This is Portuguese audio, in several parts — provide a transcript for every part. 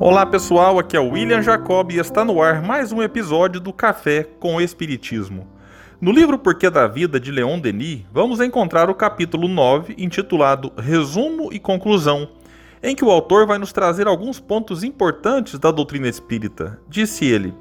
Olá pessoal, aqui é o William Jacob e está no ar mais um episódio do Café com o Espiritismo. No livro Porquê da Vida de Leon Denis, vamos encontrar o capítulo 9, intitulado Resumo e Conclusão, em que o autor vai nos trazer alguns pontos importantes da doutrina espírita. Disse ele: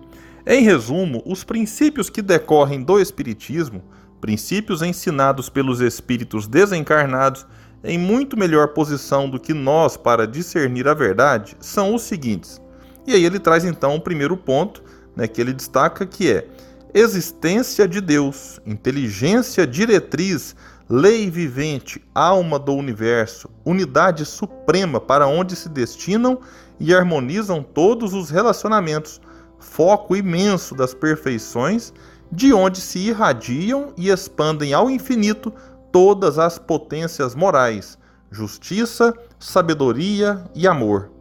Em resumo, os princípios que decorrem do Espiritismo, princípios ensinados pelos espíritos desencarnados, em muito melhor posição do que nós para discernir a verdade são os seguintes. E aí ele traz então o primeiro ponto, né, que ele destaca que é existência de Deus, inteligência diretriz, lei vivente, alma do universo, unidade suprema para onde se destinam e harmonizam todos os relacionamentos, foco imenso das perfeições, de onde se irradiam e expandem ao infinito todas as potências morais, justiça, sabedoria e amor.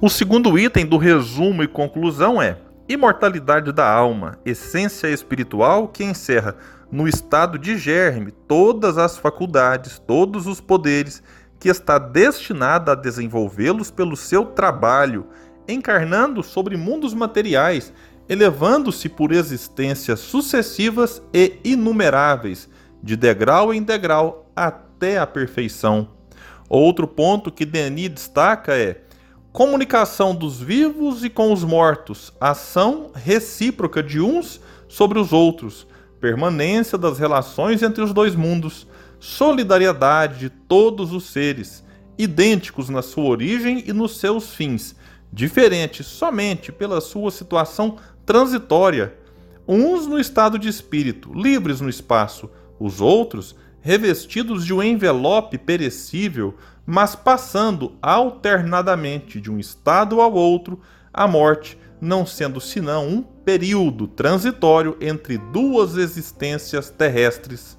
O segundo item do resumo e conclusão é imortalidade da alma, essência espiritual que encerra no estado de germe todas as faculdades, todos os poderes, que está destinada a desenvolvê-los pelo seu trabalho, encarnando sobre mundos materiais, elevando-se por existências sucessivas e inumeráveis, de degrau em degrau até a perfeição. Outro ponto que Denis destaca é comunicação dos vivos e com os mortos, ação recíproca de uns sobre os outros, permanência das relações entre os dois mundos, solidariedade de todos os seres, idênticos na sua origem e nos seus fins, diferentes somente pela sua situação transitória, uns no estado de espírito, livres no espaço, os outros, revestidos de um envelope perecível, mas passando alternadamente de um estado ao outro, a morte não sendo senão um período transitório entre duas existências terrestres.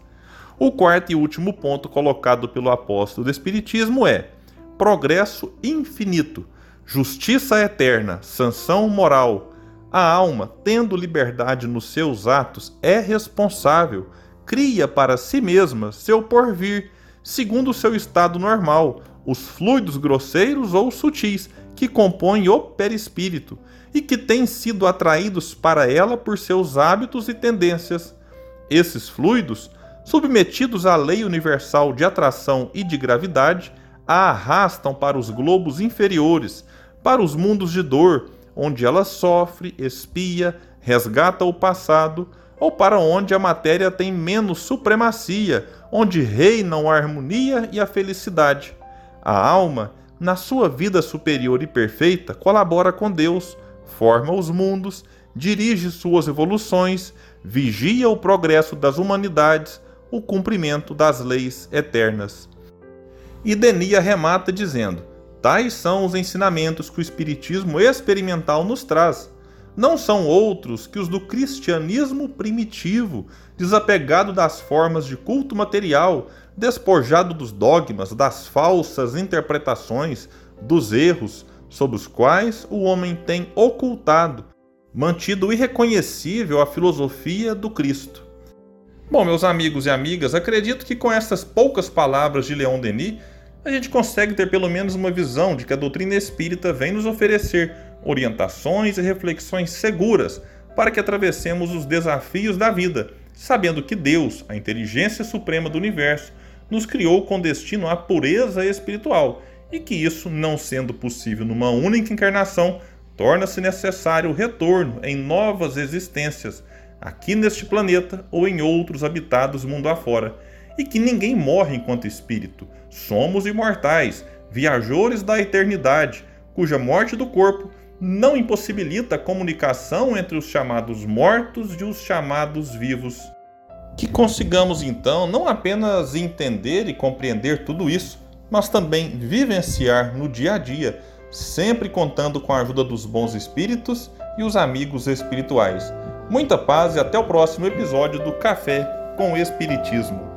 O quarto e último ponto colocado pelo apóstolo do Espiritismo é progresso infinito, justiça eterna, sanção moral. A alma, tendo liberdade nos seus atos, é responsável cria para si mesma seu porvir, segundo seu estado normal, os fluidos grosseiros ou sutis que compõem o perispírito e que têm sido atraídos para ela por seus hábitos e tendências. Esses fluidos, submetidos à lei universal de atração e de gravidade, a arrastam para os globos inferiores, para os mundos de dor, onde ela sofre, espia, resgata o passado, ou para onde a matéria tem menos supremacia, onde reinam a harmonia e a felicidade. A alma, na sua vida superior e perfeita, colabora com Deus, forma os mundos, dirige suas evoluções, vigia o progresso das humanidades, o cumprimento das leis eternas. E Denia remata dizendo: Tais são os ensinamentos que o Espiritismo experimental nos traz não são outros que os do cristianismo primitivo, desapegado das formas de culto material, despojado dos dogmas, das falsas interpretações, dos erros sob os quais o homem tem ocultado, mantido irreconhecível a filosofia do Cristo. Bom, meus amigos e amigas, acredito que com essas poucas palavras de Leon Denis, a gente consegue ter pelo menos uma visão de que a doutrina espírita vem nos oferecer orientações e reflexões seguras para que atravessemos os desafios da vida, sabendo que Deus, a inteligência suprema do universo, nos criou com destino à pureza espiritual e que isso, não sendo possível numa única encarnação, torna-se necessário o retorno em novas existências, aqui neste planeta ou em outros habitados mundo afora, e que ninguém morre enquanto espírito. Somos imortais, viajores da eternidade, cuja morte do corpo não impossibilita a comunicação entre os chamados mortos e os chamados vivos. Que consigamos então não apenas entender e compreender tudo isso, mas também vivenciar no dia a dia, sempre contando com a ajuda dos bons espíritos e os amigos espirituais. Muita paz e até o próximo episódio do Café com Espiritismo.